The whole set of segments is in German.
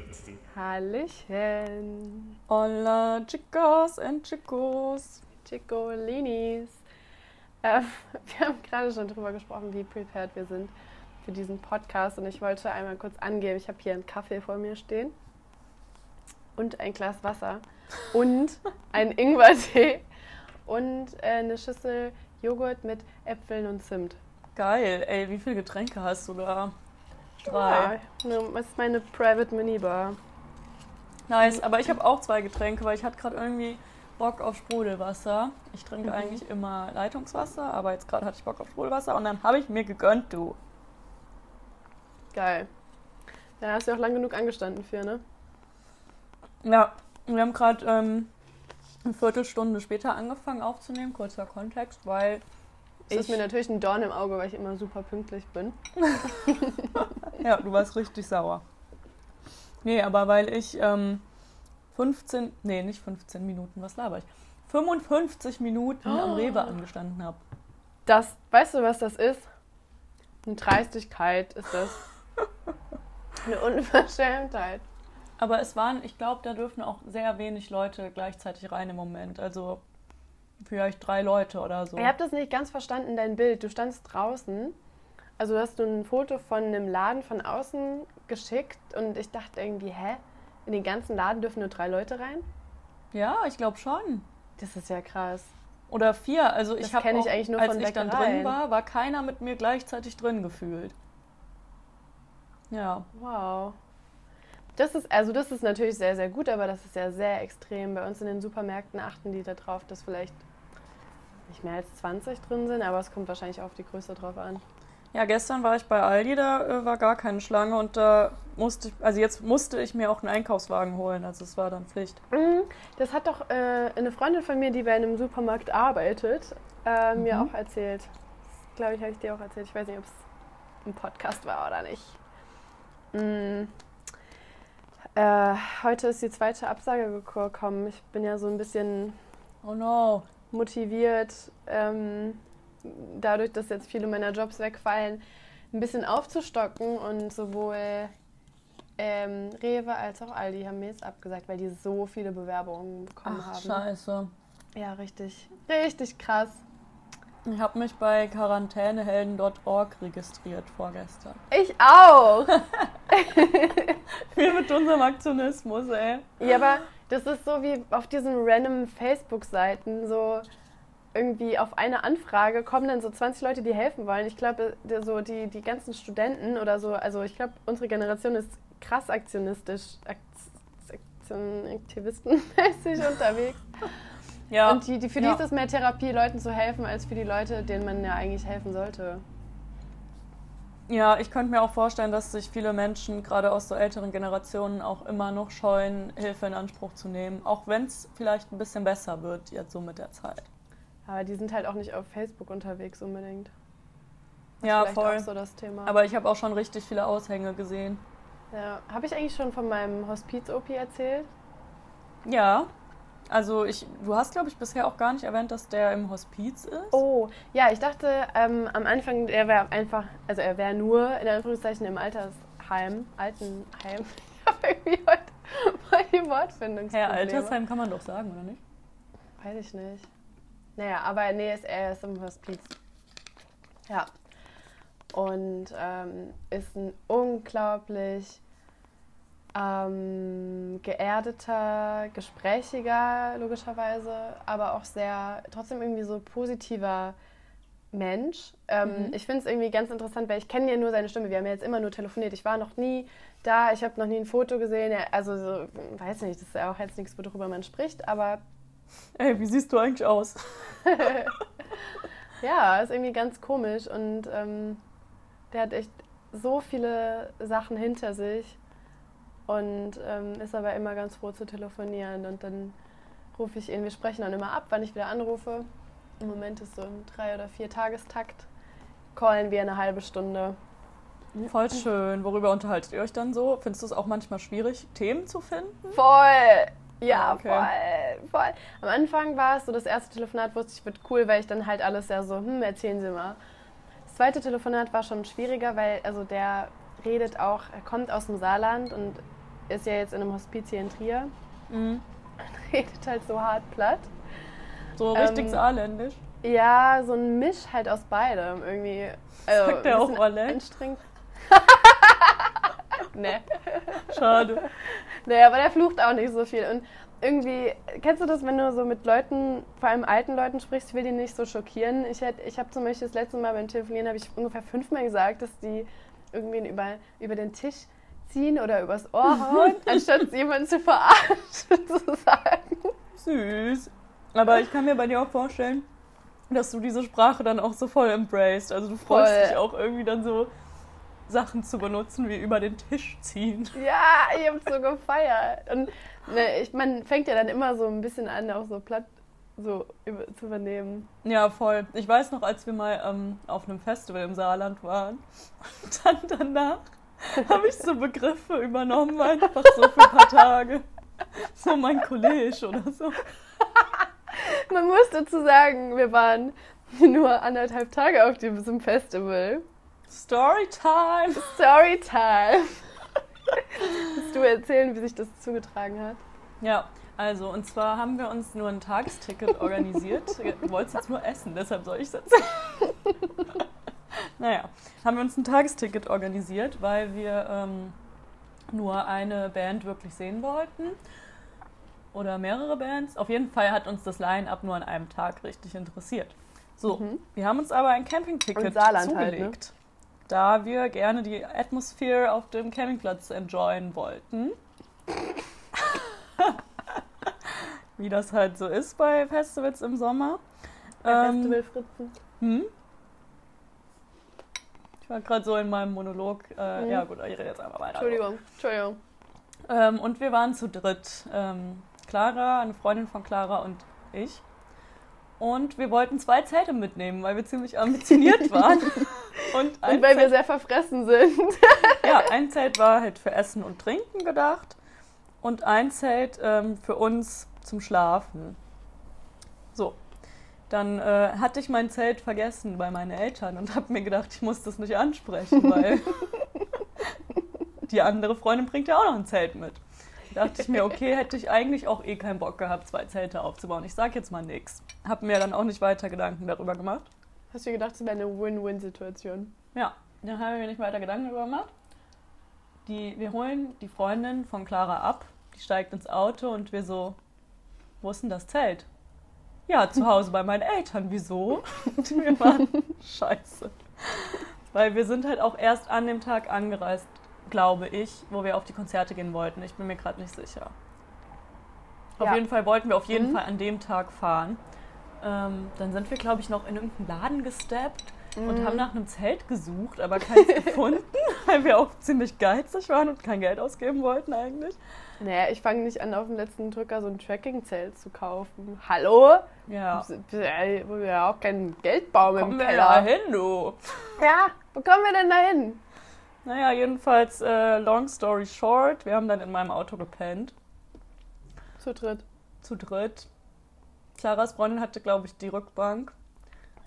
sitzen. Hallöchen. Hola, chicos and chicos. Chicolinis. Ähm, wir haben gerade schon darüber gesprochen, wie prepared wir sind für diesen Podcast. Und ich wollte einmal kurz angeben, ich habe hier einen Kaffee vor mir stehen und ein Glas Wasser und einen Ingwertee und äh, eine Schüssel Joghurt mit Äpfeln und Zimt. Geil, ey, wie viele Getränke hast du da? Drei. Ja, ne, das ist meine Private Minibar. Nice, aber ich habe auch zwei Getränke, weil ich hatte gerade irgendwie Bock auf Sprudelwasser. Ich trinke Mhm. eigentlich immer Leitungswasser, aber jetzt gerade hatte ich Bock auf Sprudelwasser und dann habe ich mir gegönnt, du. Geil. Da hast du auch lang genug angestanden für, ne? Ja, wir haben gerade ähm, eine Viertelstunde später angefangen aufzunehmen, kurzer Kontext, weil Das ist ich, mir natürlich ein Dorn im Auge, weil ich immer super pünktlich bin. ja, du warst richtig sauer. Nee, aber weil ich ähm, 15, nee, nicht 15 Minuten, was laber ich? 55 Minuten am Oh. Rewe angestanden habe. Das, weißt du, was das ist? Eine Dreistigkeit ist das. Eine Unverschämtheit. Aber es waren, ich glaube, da dürfen auch sehr wenig Leute gleichzeitig rein im Moment. Also vielleicht drei Leute oder so. Ich habe das nicht ganz verstanden, dein Bild. Du standst draußen. Also hast du ein Foto von einem Laden von außen geschickt und ich dachte irgendwie, hä? In den ganzen Laden dürfen nur drei Leute rein? Ja, ich glaube schon. Das ist ja krass. Oder vier. Also ich habe auch, eigentlich nur als von ich dann Bäckereien. drin war, war keiner mit mir gleichzeitig drin gefühlt. Ja. Wow. Das ist, also das ist natürlich sehr, sehr gut, aber das ist ja sehr extrem. Bei uns in den Supermärkten achten die darauf, dass vielleicht nicht mehr als 20 drin sind, aber es kommt wahrscheinlich auf die Größe drauf an. Ja, gestern war ich bei Aldi, da äh, war gar keine Schlange und da musste ich, also jetzt musste ich mir auch einen Einkaufswagen holen, also es war dann Pflicht. Mhm. Das hat doch äh, eine Freundin von mir, die bei einem Supermarkt arbeitet, äh, mir Mhm. auch erzählt. Glaube ich, habe ich dir auch erzählt. Ich weiß nicht, ob es im Podcast war oder nicht. Mm. Äh, heute ist die zweite Absage gekommen. Ich bin ja so ein bisschen Oh no. motiviert, ähm, dadurch, dass jetzt viele meiner Jobs wegfallen, ein bisschen aufzustocken und sowohl ähm, Rewe als auch Aldi haben mir jetzt abgesagt, weil die so viele Bewerbungen bekommen Ach, haben. scheiße. Ja, richtig, richtig krass. Ich habe mich bei quarantänehelden.org registriert vorgestern. Ich auch. Wir mit unserem Aktionismus, ey. ja, aber das ist so wie auf diesen random Facebook-Seiten, so irgendwie auf eine Anfrage kommen dann so 20 Leute, die helfen wollen. Ich glaube, die- so die, die ganzen Studenten oder so, also ich glaube, unsere Generation ist krass aktionistisch, Akt- Aktion, aktivistenmäßig unterwegs. Ja. Und die, die, für die Ja. ist es mehr Therapie, Leuten zu helfen, als für die Leute, denen man ja eigentlich helfen sollte. Ja, ich könnte mir auch vorstellen, dass sich viele Menschen, gerade aus so älteren Generationen, auch immer noch scheuen, Hilfe in Anspruch zu nehmen. Auch wenn es vielleicht ein bisschen besser wird jetzt so mit der Zeit. Aber die sind halt auch nicht auf Facebook unterwegs unbedingt. Das Ja, voll. auch so das Thema. Aber ich habe auch schon richtig viele Aushänge gesehen. ja. Habe ich eigentlich schon von meinem Hospiz-OP erzählt? Ja. Also ich, du hast, glaube ich, bisher auch gar nicht erwähnt, dass der im Hospiz ist. Oh, ja, ich dachte ähm, am Anfang, er wäre einfach, also er wäre nur in Anführungszeichen im Altersheim, Altenheim. Ich habe irgendwie heute mal die Wortfindungsprobleme. Herr Altersheim kann man doch sagen, oder nicht? Weiß ich nicht. Naja, aber nee, ist, er ist im Hospiz. Ja. Und ähm, ist ein unglaublich ähm, geerdeter, gesprächiger, logischerweise, aber auch sehr, trotzdem irgendwie so positiver Mensch. Ähm, Mhm. Ich finde es irgendwie ganz interessant, weil ich kenne ja nur seine Stimme. Wir haben ja jetzt immer nur telefoniert. Ich war noch nie da, ich habe noch nie ein Foto gesehen. Also, so, weiß nicht, das ist ja auch jetzt nichts, worüber man spricht, aber Ey, wie siehst du eigentlich aus? Ja, ist irgendwie ganz komisch und ähm, der hat echt so viele Sachen hinter sich und ähm, ist aber immer ganz froh zu telefonieren und dann rufe ich ihn, wir sprechen dann immer ab, wann ich wieder anrufe. Im Moment ist so im drei- oder vier Tagestakt, callen wir eine halbe Stunde. Voll schön. Worüber unterhaltet ihr euch dann so? Findest du es auch manchmal schwierig, Themen zu finden? Voll! Ja, Ah, okay. voll, voll. Am Anfang war es so, das erste Telefonat wusste ich, wird cool, weil ich dann halt alles ja so, hm, erzählen Sie mal. Das zweite Telefonat war schon schwieriger, weil also der redet auch, er kommt aus dem Saarland und ist ja jetzt in einem Hospiz hier in Trier Mhm. und redet halt so hart platt. So richtig Ähm, saarländisch. Ja, so ein Misch halt aus beidem irgendwie. Also, Sagt der ein auch Oleg? Anstrengend. nee. Schade. Nee, aber der flucht auch nicht so viel. Und irgendwie, kennst du das, wenn du so mit Leuten, vor allem alten Leuten sprichst, ich will die nicht so schockieren. Ich, hätt- ich habe zum Beispiel das letzte Mal beim Telefonieren, habe ich ungefähr fünfmal gesagt, dass die irgendwie über, über den Tisch ziehen oder übers Ohr hauen, anstatt jemanden zu verarschen, sozusagen. Süß. Aber ich kann mir bei dir auch vorstellen, dass du diese Sprache dann auch so voll embraced. Also du freust Voll. dich auch irgendwie dann so Sachen zu benutzen, wie über den Tisch ziehen. Ja, ich hab's so gefeiert. Und ne, ich, man fängt ja dann immer so ein bisschen an, auch so platt so über, zu übernehmen. Ja, voll. Ich weiß noch, als wir mal ähm, auf einem Festival im Saarland waren und dann danach habe ich so Begriffe übernommen, einfach so für ein paar Tage. So mein College oder so. Man muss dazu sagen, wir waren nur anderthalb Tage auf diesem Festival. Storytime. Storytime. Willst du erzählen, wie sich das zugetragen hat? Ja, also und zwar haben wir uns nur ein Tagesticket organisiert. Du wolltest jetzt nur essen, deshalb soll ich es erzählen. naja, haben wir uns ein Tagesticket organisiert, weil wir ähm, nur eine Band wirklich sehen wollten. Oder mehrere Bands. Auf jeden Fall hat uns das Line-Up nur an einem Tag richtig interessiert. So, Mhm. wir haben uns aber ein Campingticket Saarland halt, zugelegt. Da wir gerne die Atmosphäre auf dem Campingplatz enjoyen wollten. Wie das halt so ist bei Festivals im Sommer. Bei Ähm, Festival Fritzen. hm? Ich war gerade so in meinem Monolog. Äh, Mhm. Ja gut, ich rede jetzt einfach weiter. Entschuldigung, Entschuldigung. Ähm, und wir waren zu dritt. Ähm, Clara, eine Freundin von Clara und ich. Und wir wollten zwei Zelte mitnehmen, weil wir ziemlich ambitioniert waren. Und Und weil wir Zelt, sehr verfressen sind. ja, ein Zelt war halt für Essen und Trinken gedacht. Und ein Zelt ähm, für uns zum Schlafen. So. Dann äh, hatte ich mein Zelt vergessen bei meinen Eltern und habe mir gedacht, ich muss das nicht ansprechen, weil die andere Freundin bringt ja auch noch ein Zelt mit. Da dachte ich mir, okay, hätte ich eigentlich auch eh keinen Bock gehabt, zwei Zelte aufzubauen. Ich sag jetzt mal nichts. Hab mir dann auch nicht weiter Gedanken darüber gemacht. Hast du gedacht, es wäre eine Win-Win-Situation? Ja, dann haben wir mir nicht weiter Gedanken darüber gemacht. Die, wir holen die Freundin von Clara ab, die steigt ins Auto und wir so, wo ist denn das Zelt? Ja, zu Hause bei meinen Eltern. Wieso? Und wir waren scheiße. Weil wir sind halt auch erst an dem Tag angereist, glaube ich, wo wir auf die Konzerte gehen wollten. Ich bin mir gerade nicht sicher. Auf Ja. jeden Fall wollten wir auf jeden Mhm. Fall an dem Tag fahren. Ähm, dann sind wir, glaube ich, noch in irgendeinen Laden gesteppt und Mhm. haben nach einem Zelt gesucht, aber keins gefunden, weil wir auch ziemlich geizig waren und kein Geld ausgeben wollten eigentlich. Naja, ich fange nicht an, auf dem letzten Drücker so ein Tracking-Zelt zu kaufen. Hallo? Ja. Wo wir ja auch keinen Geldbaum Kommen im wir Keller. da hin, du? Ja, wo kommen wir denn da hin? Naja, jedenfalls, äh, long story short, wir haben dann in meinem Auto gepennt, Zu dritt. zu dritt. Claras Freundin hatte, glaube ich, die Rückbank.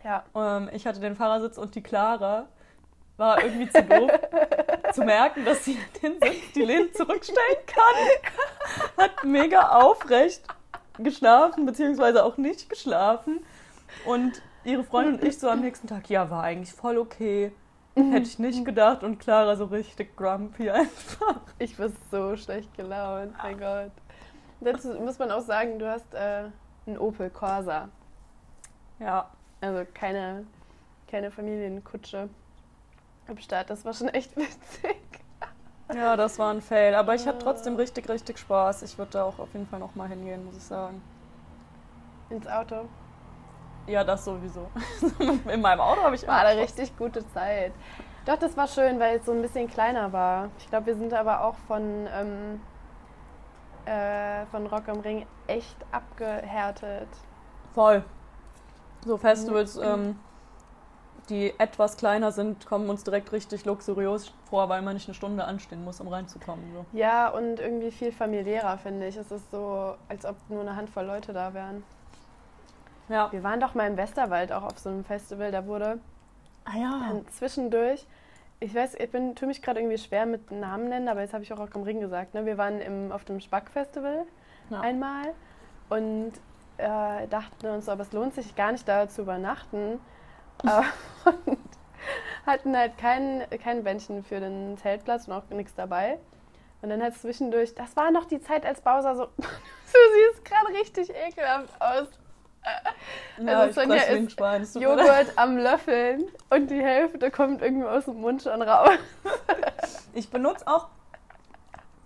Ja. Ähm, ich hatte den Fahrersitz und die Clara war irgendwie zu doof zu merken, dass sie den Sitz, die Lehne zurückstellen kann. Hat mega aufrecht geschlafen, beziehungsweise auch nicht geschlafen. Und ihre Freundin und ich so am nächsten Tag, ja, war eigentlich voll okay. Hätte ich nicht gedacht. Und Clara so richtig grumpy einfach. Ich war so schlecht gelaunt, mein Gott. Dazu muss man auch sagen, du hast äh, einen Opel Corsa. Ja, Also keine, keine Familienkutsche am Start. Das war schon echt witzig. ja, das war ein Fail. Aber ich hatte trotzdem richtig, richtig Spaß. Ich würde da auch auf jeden Fall nochmal hingehen, muss ich sagen. Ins Auto. Ja, das sowieso. In meinem Auto habe ich War eine richtig gute Zeit. Doch, das war schön, weil es so ein bisschen kleiner war. Ich glaube, wir sind aber auch von, ähm, äh, von Rock am Ring echt abgehärtet. Voll. So Festivals, ähm, die etwas kleiner sind, kommen uns direkt richtig luxuriös vor, weil man nicht eine Stunde anstehen muss, um reinzukommen. So. Ja, und irgendwie viel familiärer, finde ich. Es ist so, als ob nur eine Handvoll Leute da wären. Ja. Wir waren doch mal im Westerwald auch auf so einem Festival. Da wurde Ah ja. dann zwischendurch ich weiß, ich bin, tue mich gerade irgendwie schwer mit Namen nennen, aber jetzt habe ich auch Rock am Ring gesagt. Ne? Wir waren im, auf dem Spack-Festival Ja. einmal und äh, dachten uns, aber es lohnt sich gar nicht da zu übernachten. Aber- und hatten halt kein, kein Bändchen für den Zeltplatz und auch nichts dabei. Und dann hat es zwischendurch, das war noch die Zeit, als Bowser so, du siehst gerade richtig ekelhaft aus. Ja, Also Sonja ist Schwein. Joghurt am Löffeln und die Hälfte kommt irgendwie aus dem Mund schon raus. Ich benutze auch,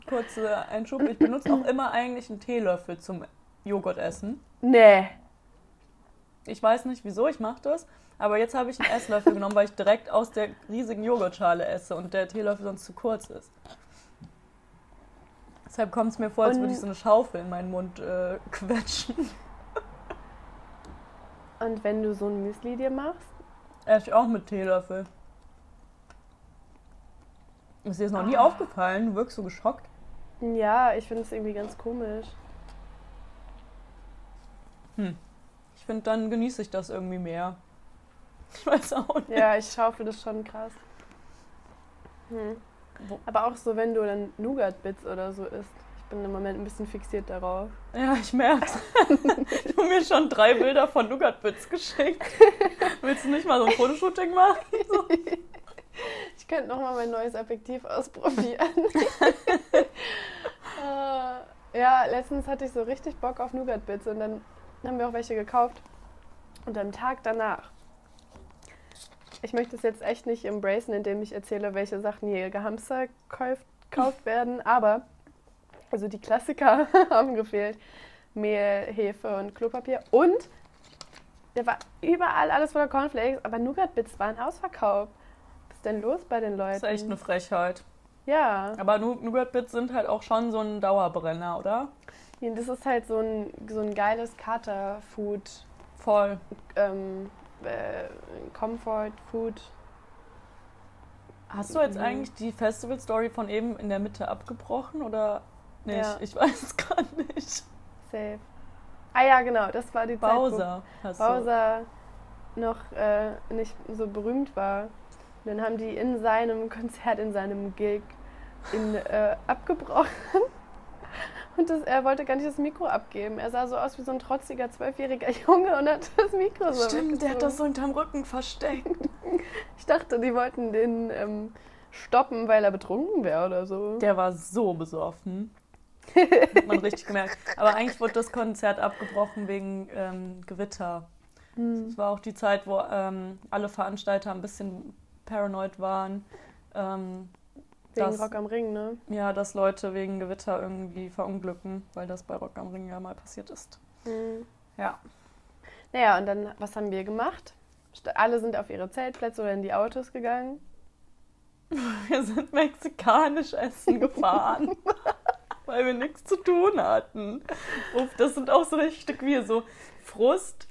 kurze Einschub, ich benutze auch immer eigentlich einen Teelöffel zum Joghurtessen. Nee. Ich weiß nicht, wieso ich mache das, aber jetzt habe ich einen Esslöffel genommen, weil ich direkt aus der riesigen Joghurtschale esse und der Teelöffel sonst zu kurz ist. Deshalb kommt es mir vor, als würde ich so eine Schaufel in meinen Mund äh, quetschen. Und wenn du so ein Müsli dir machst? Esse ich auch mit Teelöffel. Ist dir das noch nie Ah. aufgefallen? Du wirkst so geschockt. Ja, ich finde es irgendwie ganz komisch. Ich finde, dann genieße ich das irgendwie mehr. Ich weiß auch nicht. Ja, ich schaufel das schon krass. Hm. Aber auch so, wenn du dann Nougat-Bits oder so isst. Ich bin im Moment ein bisschen fixiert darauf. Ja, ich merk's. du hast mir schon drei Bilder von Nougat-Bits geschickt. Willst du nicht mal so ein Fotoshooting machen? Ich könnte noch mal mein neues Objektiv ausprobieren. äh, ja, letztens hatte ich so richtig Bock auf Nougat-Bits und dann haben wir auch welche gekauft. Und am Tag danach. Ich möchte es jetzt echt nicht embracen, indem ich erzähle, welche Sachen hier gehamster kauft, gekauft werden, aber also die Klassiker haben gefehlt. Mehl, Hefe und Klopapier. Und da war überall alles voller Cornflakes, aber Nougat-Bits waren ausverkauft. Was ist denn los bei den Leuten? Das ist echt eine Frechheit. Ja, Aber Nougat-Bits sind halt auch schon so ein Dauerbrenner, oder? Das ist halt so ein, so ein geiles Kater-Food, Voll. ähm, äh, Comfort-Food. Hast du jetzt Mhm. eigentlich die Festival-Story von eben in der Mitte abgebrochen oder nicht? Ja. Ich weiß es gar nicht. Safe. Ah ja, genau, das war die Zeit, Bowser hast wo Bowser noch äh, nicht so berühmt war. Und dann haben die in seinem Konzert, in seinem Gig, ihn äh, abgebrochen. Und das, er wollte gar nicht das Mikro abgeben. Er sah so aus wie so ein trotziger zwölfjähriger Junge und hat das Mikro so Stimmt, der hat das so hinterm Rücken versteckt. Ich dachte, die wollten den ähm, stoppen, weil er betrunken wäre oder so. Der war so besoffen. Hat man richtig gemerkt. Aber eigentlich wurde das Konzert abgebrochen wegen ähm, Gewitter. Hm. Es war auch die Zeit, wo ähm, alle Veranstalter ein bisschen paranoid waren. Ähm, Wegen das- Rock am Ring, ne? ja, dass Leute wegen Gewitter irgendwie verunglücken, weil das bei Rock am Ring ja mal passiert ist. Mhm. Ja. Naja, und dann, was haben wir gemacht? Alle sind auf ihre Zeltplätze oder in die Autos gegangen. Wir sind mexikanisch essen gefahren, weil wir nichts zu tun hatten. Uff, das sind auch so richtig wie so Frust.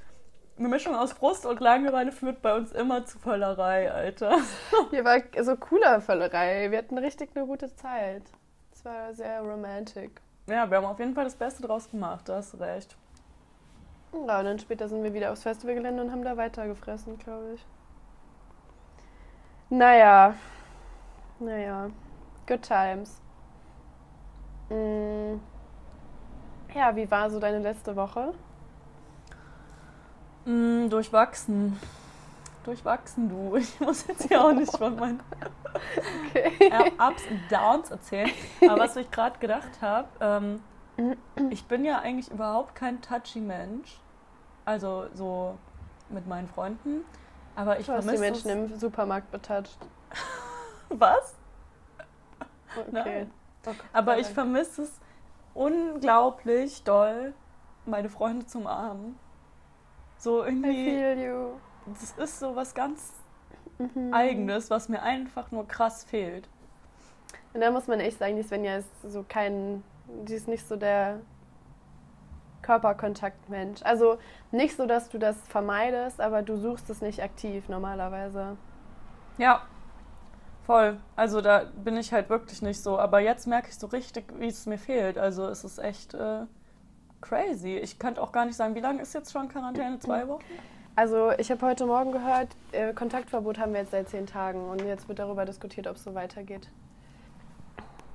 Eine Mischung aus Frust und Langeweile führt bei uns immer zu Völlerei, Alter. Hier war so cooler Völlerei. Wir hatten richtig eine gute Zeit. Es war sehr romantic. Ja, wir haben auf jeden Fall das Beste draus gemacht, da hast du recht. Ja, und dann später sind wir wieder aufs Festivalgelände und haben da weiter gefressen, glaube ich. Naja. Naja. Good times. Mm. Ja, wie war so deine letzte Woche? Mm, durchwachsen. Durchwachsen, du. Ich muss jetzt hier auch nicht von meinen Okay. äh, Ups und Downs erzählen. Aber was ich gerade gedacht habe, ähm, ich bin ja eigentlich überhaupt kein touchy Mensch. Also so mit meinen Freunden. Aber ich hast die vermisse Menschen im Supermarkt betatscht. Was? Okay. Nein. Oh Gott Aber ich vermisse es unglaublich doll, meine Freunde zum Armen. So I irgendwie, feel you. das ist so was ganz Mhm. Eigenes, was mir einfach nur krass fehlt. Und da muss man echt sagen, die Svenja ist so kein, die ist nicht so der Körperkontaktmensch. Also nicht so, dass du das vermeidest, aber du suchst es nicht aktiv normalerweise. Ja, voll. Also da bin ich halt wirklich nicht so. Aber jetzt merke ich so richtig, wie es mir fehlt. Also es ist echt äh, crazy. Ich könnte auch gar nicht sagen, wie lange ist jetzt schon Quarantäne? Zwei Wochen? Also ich habe heute Morgen gehört, äh, Kontaktverbot haben wir jetzt seit zehn Tagen und jetzt wird darüber diskutiert, ob es so weitergeht.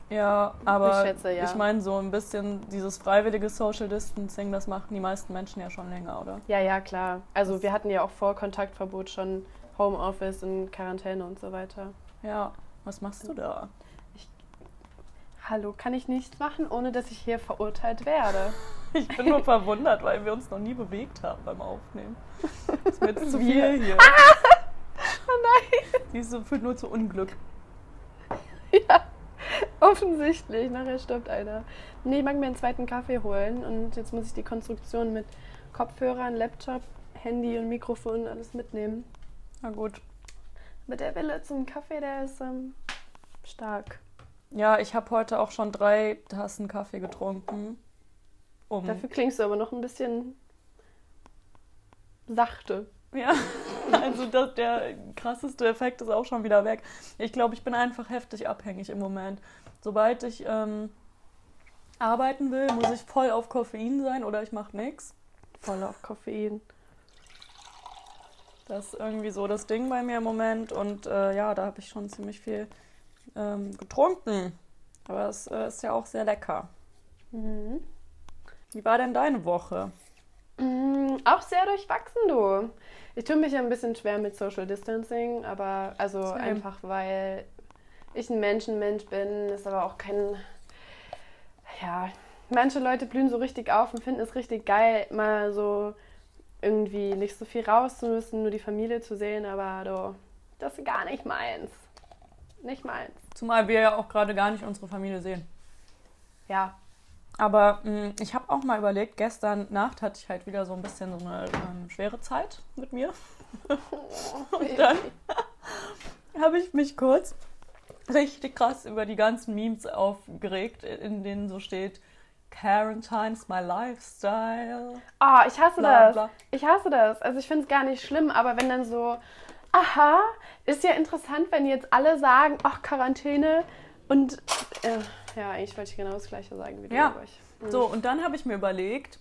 Ja, aber Ich schätze, ja. ich meine, so ein bisschen dieses freiwillige Social Distancing, das machen die meisten Menschen ja schon länger, oder? Ja, ja, klar. Also wir hatten ja auch vor Kontaktverbot schon Homeoffice und Quarantäne und so weiter. Ja, was machst du da? Hallo, kann ich nichts machen, ohne dass ich hier verurteilt werde? Ich bin nur verwundert, weil wir uns noch nie bewegt haben beim Aufnehmen. Das ist mir jetzt zu viel hier. Oh nein! Diese führt nur zu Unglück. Ja, offensichtlich. Nachher stirbt einer. Nee, ich mag mir einen zweiten Kaffee holen und jetzt muss ich die Konstruktion mit Kopfhörern, Laptop, Handy und Mikrofon alles mitnehmen. Na gut. Mit der Wille zum Kaffee, der ist ähm, stark. Ja, ich habe heute auch schon drei Tassen Kaffee getrunken. Um, Dafür klingst du aber noch ein bisschen sachte. ja, also das, der krasseste Effekt ist auch schon wieder weg. Ich glaube, ich bin einfach heftig abhängig im Moment. Sobald ich ähm, arbeiten will, muss ich voll auf Koffein sein oder ich mache nichts. Voll auf Koffein. Das ist irgendwie so das Ding bei mir im Moment. Und äh, ja, da habe ich schon ziemlich viel ähm, getrunken. Aber es äh, ist ja auch sehr lecker. Mhm. Wie war denn deine Woche? Mm, Auch sehr durchwachsen, du. Ich tue mich ja ein bisschen schwer mit Social Distancing, aber also Same. einfach weil ich ein Menschenmensch bin, ist aber auch kein. Ja, manche Leute blühen so richtig auf und finden es richtig geil, mal so irgendwie nicht so viel raus zu müssen, nur die Familie zu sehen, aber du, das ist gar nicht meins. Nicht meins. Zumal wir ja auch gerade gar nicht unsere Familie sehen. Ja. Aber mh, ich habe auch mal überlegt, gestern Nacht hatte ich halt wieder so ein bisschen so eine ähm, schwere Zeit mit mir. Und dann habe ich mich kurz richtig krass über die ganzen Memes aufgeregt, in denen so steht, Quarantine's my lifestyle. Ah, ich hasse Bla, das. bla. Ich hasse das. Also ich finde es gar nicht schlimm, aber wenn dann so, aha, ist ja interessant, wenn jetzt alle sagen, ach, Quarantäne und äh, ja, eigentlich wollte ich genau das gleiche sagen wie du. Ja. aber ich- hm. So, und dann habe ich mir überlegt,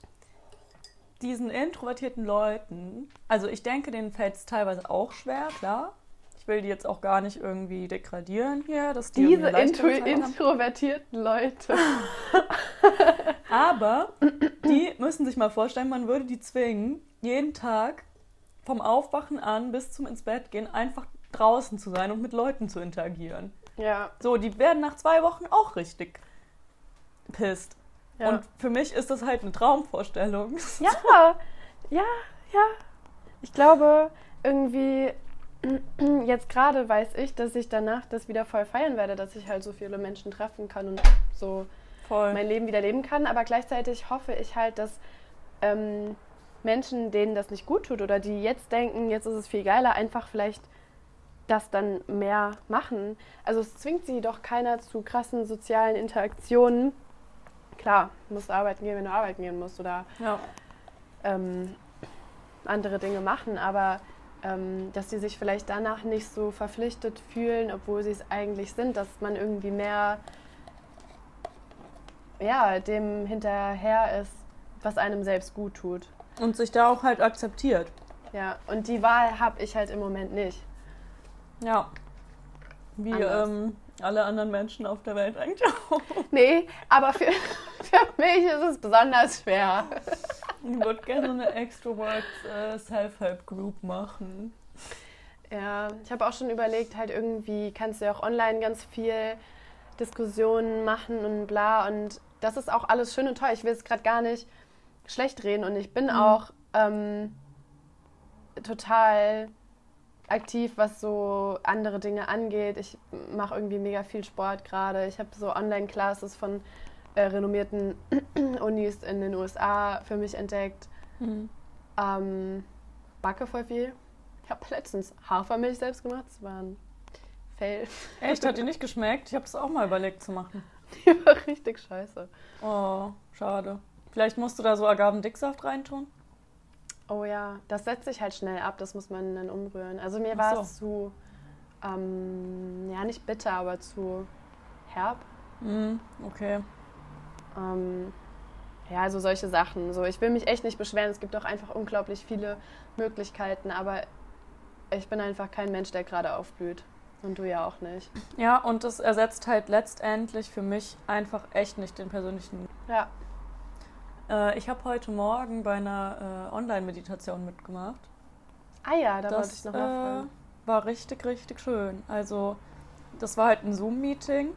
diesen introvertierten Leuten, also ich denke, denen fällt es teilweise auch schwer, klar. Ich will die jetzt auch gar nicht irgendwie degradieren hier, dass die Diese intro introvertierten Leute. Aber die müssen sich mal vorstellen, man würde die zwingen, jeden Tag vom Aufwachen an bis zum ins Bett gehen einfach draußen zu sein und mit Leuten zu interagieren. Ja, So, die werden nach zwei Wochen auch richtig pisst. ja. Und für mich ist das halt eine Traumvorstellung. ja, ja, ja. Ich glaube, irgendwie jetzt gerade weiß ich, dass ich danach das wieder voll feiern werde, dass ich halt so viele Menschen treffen kann und so Voll. mein Leben wieder leben kann. Aber gleichzeitig hoffe ich halt, dass ähm, Menschen, denen das nicht gut tut oder die jetzt denken, jetzt ist es viel geiler, einfach vielleicht das dann mehr machen. Also es zwingt sie doch keiner zu krassen sozialen Interaktionen. Klar, du musst arbeiten gehen, wenn du arbeiten gehen musst oder Ja. ähm, andere Dinge machen, aber ähm, dass sie sich vielleicht danach nicht so verpflichtet fühlen, obwohl sie es eigentlich sind, dass man irgendwie mehr ja, dem hinterher ist, was einem selbst gut tut. Und sich da auch halt akzeptiert. Ja, und die Wahl habe ich halt im Moment nicht. Ja. Wie ähm, alle anderen Menschen auf der Welt eigentlich auch. Nee, aber für, für mich ist es besonders schwer. Ich würde gerne eine Extrovert äh, Self-Help Group machen. Ja, ich habe auch schon überlegt, halt irgendwie kannst du ja auch online ganz viel Diskussionen machen und bla. Und das ist auch alles schön und toll. Ich will es gerade gar nicht schlecht reden und ich bin auch ähm, total aktiv, was so andere Dinge angeht. Ich mache irgendwie mega viel Sport gerade. Ich habe so Online-Classes von äh, renommierten Unis in den USA für mich entdeckt. Ähm, backe voll viel. Ich habe letztens Hafermilch selbst gemacht. Das war ein Fail. Echt, hat dir nicht geschmeckt? Ich habe das auch mal überlegt zu machen. Die war richtig scheiße. Oh, schade. Vielleicht musst du da so Agavendicksaft reintun? Oh ja, das setzt sich halt schnell ab. Das muss man dann umrühren. Also mir war so. es zu, ähm, ja nicht bitter, aber zu herb. Hm, okay. Ähm, Ja, so solche Sachen. So, ich will mich echt nicht beschweren. Es gibt auch einfach unglaublich viele Möglichkeiten, aber ich bin einfach kein Mensch, der gerade aufblüht. Und du ja auch nicht. Ja, und das ersetzt halt letztendlich für mich einfach echt nicht den persönlichen. Ja. Äh, ich habe heute Morgen bei einer äh, Online-Meditation mitgemacht. Ah ja, da das wollte ich noch mal äh, war richtig, richtig schön. Also, das war halt ein Zoom-Meeting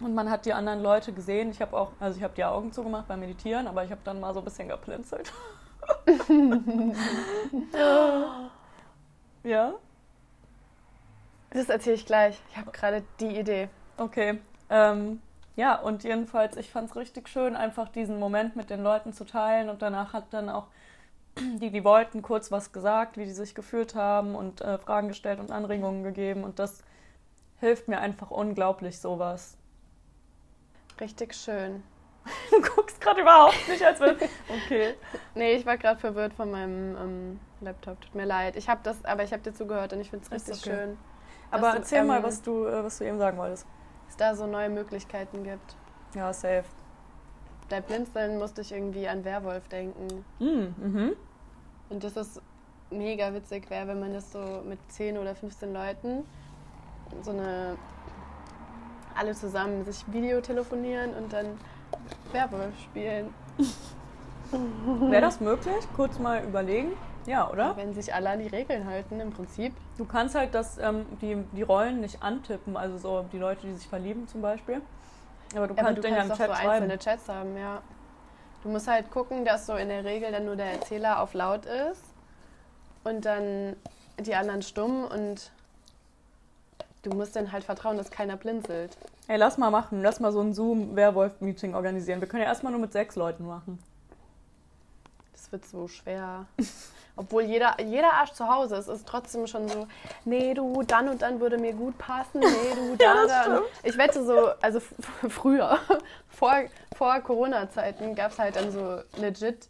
und man hat die anderen Leute gesehen. Ich habe auch, also ich habe die Augen zugemacht beim Meditieren, aber ich habe dann mal so ein bisschen geplinzelt. ja? Das erzähle ich gleich. Ich habe gerade die Idee. Okay. Ähm, ja, und jedenfalls, ich fand es richtig schön, einfach diesen Moment mit den Leuten zu teilen. Und danach hat dann auch die, die wollten, kurz was gesagt, wie die sich gefühlt haben und äh, Fragen gestellt und Anregungen gegeben. Und das hilft mir einfach unglaublich, sowas. Richtig schön. Du guckst gerade überhaupt nicht, als wenn. Okay. Nee, ich war gerade verwirrt von meinem ähm, Laptop. Tut mir leid. Ich habe das, aber ich habe dir zugehört und ich finde es richtig okay. schön. Aber dass du, erzähl mal, ähm, was du, äh, was du eben sagen wolltest. Es da so neue Möglichkeiten gibt. Ja, safe. Bei Blinzeln musste ich irgendwie an Werwolf denken. Mm, mhm. Und das ist mega witzig wäre, wenn man das so mit 10 oder 15 Leuten so eine alle zusammen sich Videotelefonieren und dann Werwolf spielen. Wäre das möglich? Kurz mal überlegen. Ja, oder? Wenn sich alle an die Regeln halten, im Prinzip. Du kannst halt das, ähm, die, die Rollen nicht antippen, also so die Leute, die sich verlieben zum Beispiel. Aber du Ja, aber kannst du den ja kannst auch Chat so schreiben. einzelne Chats haben, ja. Du musst halt gucken, dass so in der Regel dann nur der Erzähler auf laut ist und dann die anderen stumm und du musst dann halt vertrauen, dass keiner blinzelt. Hey, lass mal machen. Lass mal so ein Zoom-Werwolf-Meeting organisieren. Wir können ja erstmal nur mit sechs Leuten machen. Wird so schwer. Obwohl jeder, jeder Arsch zu Hause ist, ist trotzdem schon so, nee, du, dann und dann würde mir gut passen, nee, du, da, Ja, da. Ich wette so, also früher, vor, vor Corona-Zeiten, gab es halt dann so legit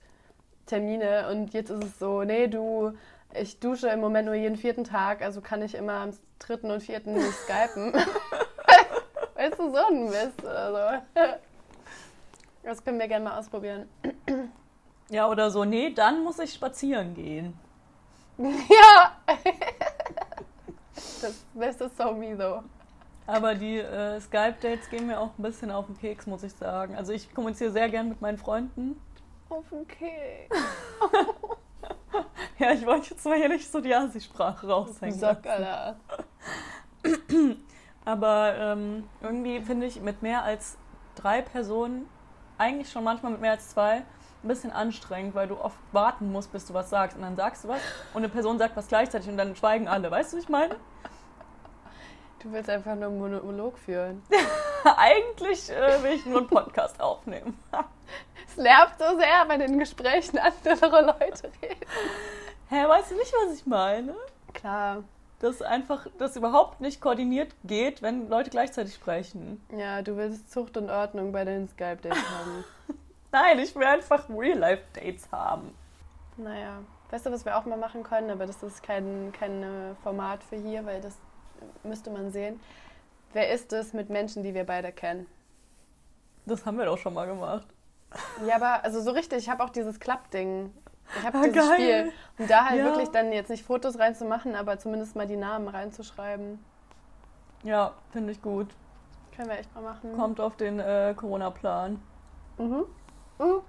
Termine und jetzt ist es so, nee, du, ich dusche im Moment nur jeden vierten Tag, also kann ich immer am dritten und vierten nicht skypen. weißt du, so ein Mist oder so. Das können wir gerne mal ausprobieren. Ja, oder so, nee, dann muss ich spazieren gehen. Ja! das, das ist so me, though. Aber die äh, Skype-Dates gehen mir auch ein bisschen auf den Keks, muss ich sagen. Also ich kommuniziere sehr gern mit meinen Freunden. Okay. Ja, ich wollte jetzt mal hier nicht so die Asi-Sprache raushängen. Sack, lassen. Alter. Aber ähm, irgendwie finde ich mit mehr als drei Personen, eigentlich schon manchmal mit mehr als zwei, ein bisschen anstrengend, weil du oft warten musst, bis du was sagst. Und dann sagst du was und eine Person sagt was gleichzeitig und dann schweigen alle. Weißt du, was ich meine? Du willst einfach nur einen Monolog führen. eigentlich äh, will ich nur einen Podcast aufnehmen. Es nervt so sehr, wenn in Gesprächen andere Leute reden. Hä, weißt du nicht, was ich meine? Klar. Dass einfach das überhaupt nicht koordiniert geht, wenn Leute gleichzeitig sprechen. Ja, du willst Zucht und Ordnung bei den Skype-Dates haben. Nein, ich will einfach Real-Life-Dates haben. Naja. Weißt du, was wir auch mal machen können? Aber das ist kein, kein äh, Format für hier, weil das müsste man sehen. Wer ist es mit Menschen, die wir beide kennen? Das haben wir doch schon mal gemacht. Ja, aber also so richtig, ich habe auch dieses Klappding. Ich habe Ah, dieses geil. Spiel. Und da halt Ja. wirklich dann jetzt nicht Fotos reinzumachen, aber zumindest mal die Namen reinzuschreiben. Ja, finde ich gut. Können wir echt mal machen. Kommt auf den äh, Corona-Plan. Mhm. Uh.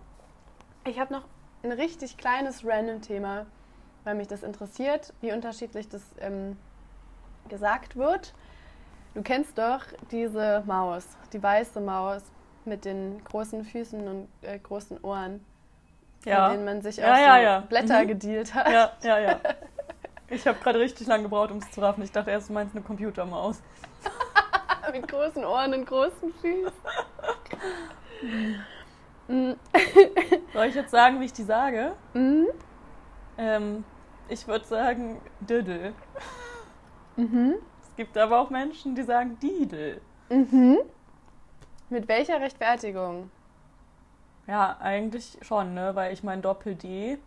Ich habe noch ein richtig kleines Random-Thema, weil mich das interessiert, wie unterschiedlich das ähm, gesagt wird. Du kennst doch diese Maus, die weiße Maus mit den großen Füßen und äh, großen Ohren, Ja. von denen man sich Ja, auch ja, so ja. Blätter Mhm. gedealt hat. Ja, ja, ja. Ich habe gerade richtig lange gebraucht, um es zu raffen. Ich dachte erst, du meinst eine Computermaus. mit großen Ohren und großen Füßen. Mm. Soll ich jetzt sagen, wie ich die sage? Mhm. Ähm, ich würde sagen Diddle. Mhm. Es gibt aber auch Menschen, die sagen Didel. Mhm. Mit welcher Rechtfertigung? Ja, eigentlich schon, ne? Weil ich mein Doppel-D.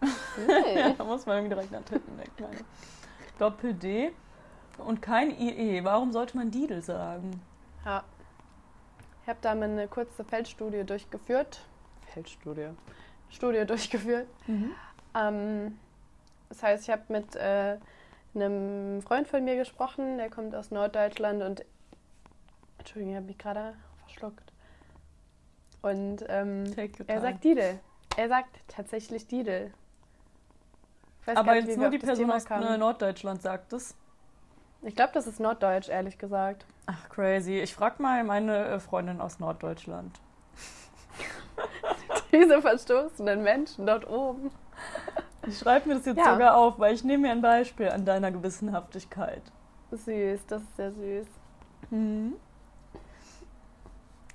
ja, da muss man irgendwie direkt an Titten denken. meine. Doppel-D und kein IE. Warum sollte man Didel sagen? Ja. Ich habe da mal eine kurze Feldstudie durchgeführt. Feldstudie? Studie durchgeführt. Mhm. Ähm, das heißt, ich habe mit äh, einem Freund von mir gesprochen, der kommt aus Norddeutschland und Entschuldigung, ich habe mich gerade verschluckt. Und ähm, er sagt Didel. Er sagt tatsächlich Didel. Aber nicht, jetzt nur die Person aus Norddeutschland sagt es. Ich glaube, das ist Norddeutsch, ehrlich gesagt. Ach, crazy. Ich frage mal meine äh, Freundin aus Norddeutschland. Diese verstoßenen Menschen dort oben. Ich schreibe mir das jetzt Ja. sogar auf, weil ich nehme mir ein Beispiel an deiner Gewissenhaftigkeit. Süß, das ist sehr süß. Mhm.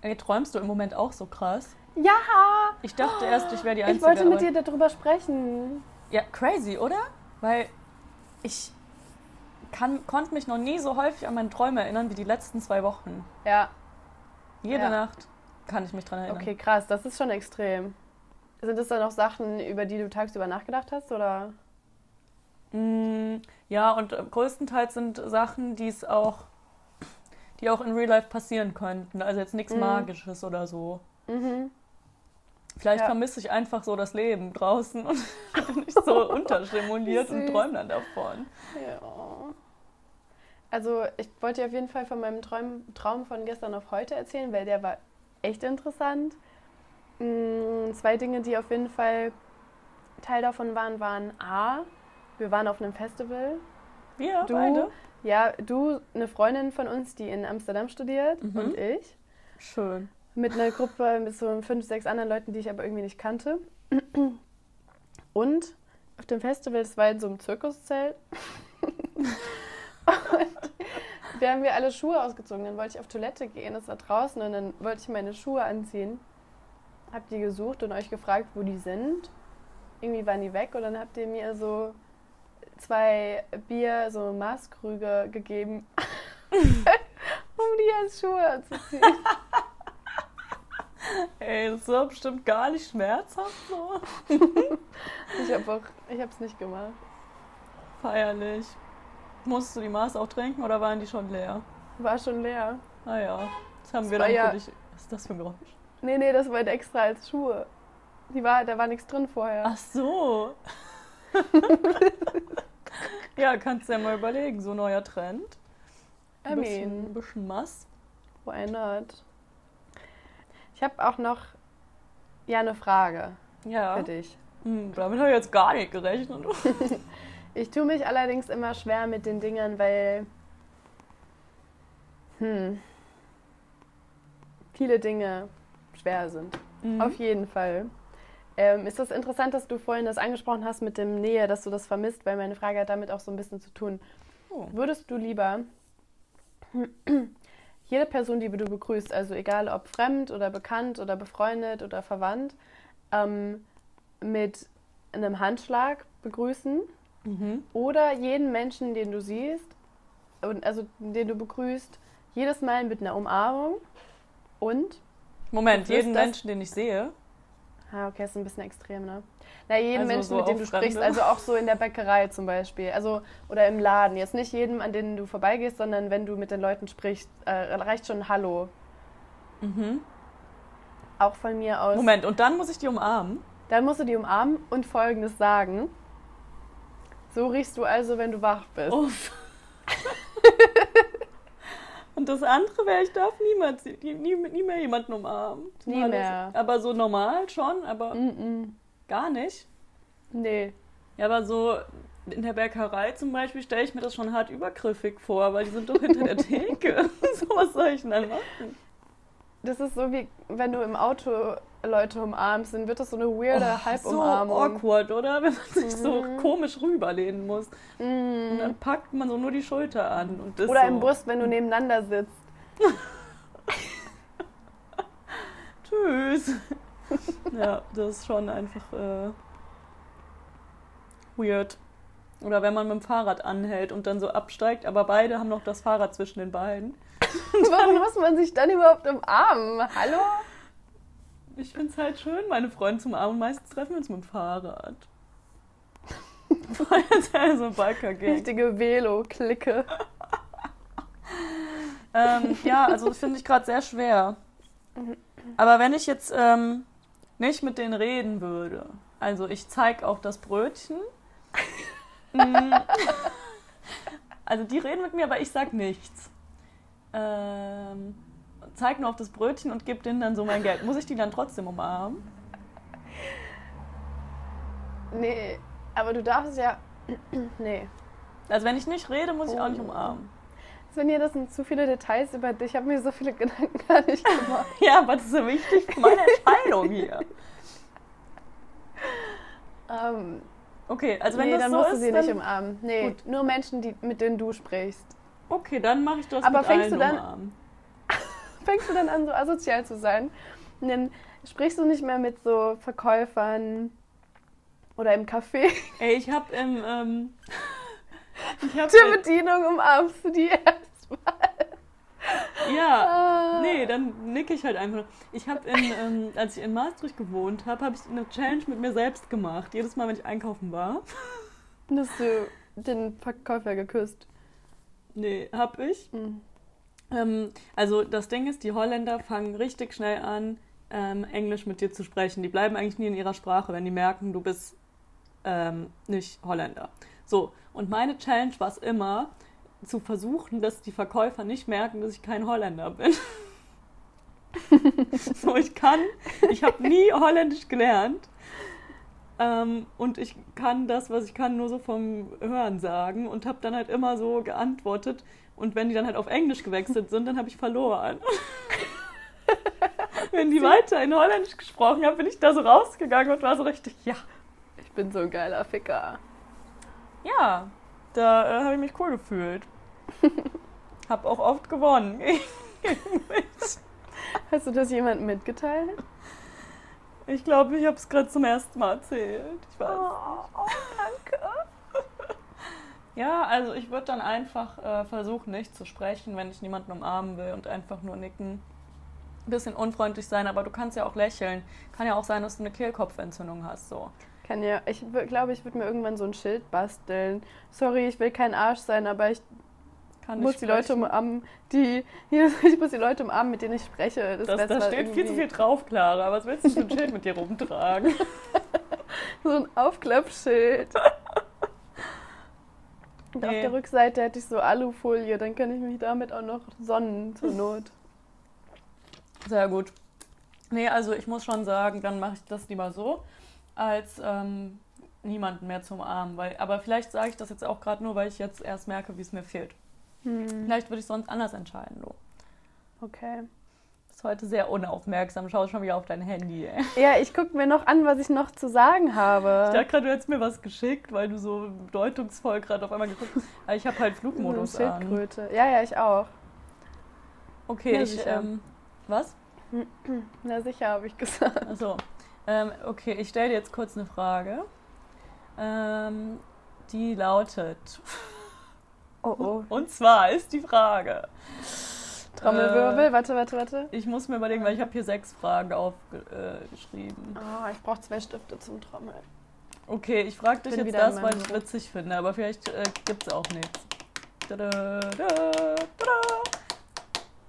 Ey, träumst du im Moment auch so krass? Ja! Ich dachte erst, ich wäre die Ich Einzige. wollte mit dir darüber sprechen. Ja, crazy, oder? Weil ich kann, konnte mich noch nie so häufig an meine Träume erinnern wie die letzten zwei Wochen. Ja, Jede Ja. Nacht kann ich mich dran erinnern. okay, krass, das ist schon extrem. Sind das dann auch Sachen, über die du tagsüber nachgedacht hast, oder? Mm, ja, und äh, größtenteils sind Sachen, die es auch, die auch in Real Life passieren könnten. Also jetzt nichts Mhm. Magisches oder so. Mhm. Vielleicht Ja. vermisse ich einfach so das Leben draußen und bin nicht so unterstimuliert und träume dann davon. Ja. Also, ich wollte dir auf jeden Fall von meinem Traum, Traum von gestern auf heute erzählen, weil der war echt interessant. Mm, Zwei Dinge, die auf jeden Fall Teil davon waren, waren A, wir waren auf einem Festival. Wir Du, beide. Ja, du, eine Freundin von uns, die in Amsterdam studiert Mhm. und ich. Schön. Mit einer Gruppe mit so fünf, sechs anderen Leuten, die ich aber irgendwie nicht kannte. Und auf dem Festival, das war in so einem Zirkuszelt. und wir haben wir alle Schuhe ausgezogen. Dann wollte ich auf Toilette gehen, das war draußen. Und dann wollte ich meine Schuhe anziehen. Hab die gesucht und euch gefragt, wo die sind. Irgendwie waren die weg und dann habt ihr mir so zwei Bier, so Maßkrüge gegeben, um die als Schuhe anzuziehen. Ey, das war bestimmt gar nicht schmerzhaft so. Ich habe auch, ich habe es nicht gemacht. Feierlich. Musstest du die Maß auch trinken oder waren die schon leer? War schon leer. Ah ja, das haben Das wir dann ja- für dich. Was ist das für ein Geräusch? Nee, nee, das war extra als Schuhe. Die war, da war nichts drin vorher. Ach so. ja, kannst du ja mal überlegen, so neuer Trend. I Ein bisschen, mean, ein bisschen Mass. why not? Ich habe auch noch ja eine Frage Ja. für dich. Hm, damit habe ich jetzt gar nicht gerechnet. Ich tue mich allerdings immer schwer mit den Dingern, weil hm, viele Dinge schwer sind. Mhm. Auf jeden Fall. Ähm, ist das interessant, dass du vorhin das angesprochen hast mit dem Nähe, dass du das vermisst, weil meine Frage hat damit auch so ein bisschen zu tun. Oh. Würdest du lieber jede Person, die du begrüßt, also egal ob fremd oder bekannt oder befreundet oder verwandt, ähm, mit einem Handschlag begrüßen Mhm. oder jeden Menschen, den du siehst, und also den du begrüßt, jedes Mal mit einer Umarmung und Moment, jeden Menschen, den ich sehe. Ah, okay, ist ein bisschen extrem, ne? Na, jeden Also Menschen, so mit dem du sprichst, Fremde? also auch so in der Bäckerei zum Beispiel, also oder im Laden. Jetzt nicht jedem, an den du vorbeigehst, sondern wenn du mit den Leuten sprichst, äh, reicht schon ein Hallo. Mhm. Auch von mir aus. Moment, und dann muss ich die umarmen? Dann musst du die umarmen und Folgendes sagen. So riechst du also, wenn du wach bist. Uff. und das andere wäre, ich darf niemals, nie, nie, mehr jemanden umarmen. Nie mehr. Aber so normal schon, aber Mm gar nicht. -mm. Nee. Ja, aber so in der Bäckerei zum Beispiel stelle ich mir das schon hart übergriffig vor, weil die sind doch hinter der Theke. so was soll ich denn dann machen? Das ist so wie, wenn du im Auto Leute umarmst, dann wird das so eine weirde Oh, so Halbumarmung. awkward, oder? Wenn man sich so Mhm. komisch rüberlehnen muss. Und Mm. dann packt man so nur die Schulter an. Und Oder so. im Bus, wenn du nebeneinander sitzt. Tschüss. ja, das ist schon einfach äh, weird. Oder wenn man mit dem Fahrrad anhält und dann so absteigt, aber beide haben noch das Fahrrad zwischen den Beinen. Warum muss man sich dann überhaupt umarmen? Hallo? Ich finde es halt schön, meine Freunde zum Armen. Meistens treffen wir uns mit dem Fahrrad. Weil es ja so ein Biker-Gang. Richtige Velo-Clique. Ähm, ja, also das finde ich gerade sehr schwer. Aber wenn ich jetzt ähm, nicht mit denen reden würde, also ich zeige auf das Brötchen. Mm. also die reden mit mir, aber ich sag nichts. Ähm, zeig nur auf das Brötchen und gebe denen dann so mein Geld. Muss ich die dann trotzdem umarmen? Nee, aber du darfst ja. nee. Also wenn ich nicht rede, muss ich auch nicht umarmen. Svenja, das sind zu viele Details über dich. Ich habe mir so viele Gedanken gar nicht gemacht. ja, aber das ist so wichtig für meine Entscheidung hier. Ähm, okay, also wenn nee, das dann so musst ist, du sie nicht umarmen. Nee, Gut. nur Menschen, die, mit denen du sprichst. Okay, dann mache ich das Aber mit fängst allen du dann- umarmen. Fängst du dann an, so asozial zu sein? Und dann sprichst du nicht mehr mit so Verkäufern oder im Café. Ey, ich habe im ähm, ich hab Zur Bedienung umarmst du die erstmal. ja, Ah. nee, dann nicke ich halt einfach. Ich habe in ähm, als ich in Maastricht gewohnt habe, habe ich eine Challenge mit mir selbst gemacht. Jedes Mal, wenn ich einkaufen war. Hast du den Verkäufer geküsst. Nee, hab ich. Mhm. Ähm, also das Ding ist, die Holländer fangen richtig schnell an, ähm, Englisch mit dir zu sprechen. Die bleiben eigentlich nie in ihrer Sprache, wenn die merken, du bist ähm, nicht Holländer. So, und meine Challenge war es immer, zu versuchen, dass die Verkäufer nicht merken, dass ich kein Holländer bin. so, ich kann, ich habe nie Holländisch gelernt. Ähm, und ich kann das, was ich kann, nur so vom Hören sagen und habe dann halt immer so geantwortet. Und wenn die dann halt auf Englisch gewechselt sind, dann habe ich verloren. wenn die weiter in Holländisch gesprochen haben, bin ich da so rausgegangen und war so richtig, ja. Ich bin so ein geiler Ficker. Ja, da äh, habe ich mich cool gefühlt. hab auch oft gewonnen. Hast du das jemandem mitgeteilt? Ich glaube, ich habe es gerade zum ersten Mal erzählt. Ich weiß. oh, danke. Ja, also ich würde dann einfach äh, versuchen, nicht zu sprechen, wenn ich niemanden umarmen will und einfach nur nicken. Ein bisschen unfreundlich sein, aber du kannst ja auch lächeln. Kann ja auch sein, dass du eine Kehlkopfentzündung hast. So. Kann ja, ich glaube, ich würde mir irgendwann so ein Schild basteln. Sorry, ich will kein Arsch sein, aber ich Kann muss nicht die Leute umarmen, die, ich muss die Leute umarmen, mit denen ich spreche. Das, Das, da steht viel zu irgendwie viel drauf, Clara. Was willst du für ein Schild mit dir rumtragen? So ein Aufklappschild. Und auf Nee. der Rückseite hätte ich so Alufolie, dann kann ich mich damit auch noch sonnen zur Not. Sehr gut. Nee, also ich muss schon sagen, dann mache ich das lieber so, als ähm, niemanden mehr zum Armen. Weil, aber vielleicht sage ich das jetzt auch gerade nur, weil ich jetzt erst merke, wie es mir fehlt. Hm. Vielleicht würde ich sonst anders entscheiden, du. Okay. Bist heute sehr unaufmerksam, schau schon wieder auf dein Handy, ey. Ja, ich gucke mir noch an, was ich noch zu sagen habe. Ich dachte gerade, du hättest mir was geschickt, weil du so bedeutungsvoll gerade auf einmal geguckt hast. Aber ich habe halt Flugmodus so an. Schildkröte. Ja, ja, ich auch. Okay, Ja, ich, ähm, was? Na sicher, habe ich gesagt. Achso. Ähm, okay, ich stelle dir jetzt kurz eine Frage. Ähm, die lautet. Oh oh. Und zwar ist die Frage. Trommelwirbel, Äh, warte, warte, warte. ich muss mir überlegen, weil ich habe hier sechs Fragen aufgeschrieben. Oh, ich brauche zwei Stifte zum Trommeln. Okay, ich frage dich Bin jetzt das, weil ich es witzig finde, aber vielleicht äh, gibt es auch nichts. Tada, da, tada.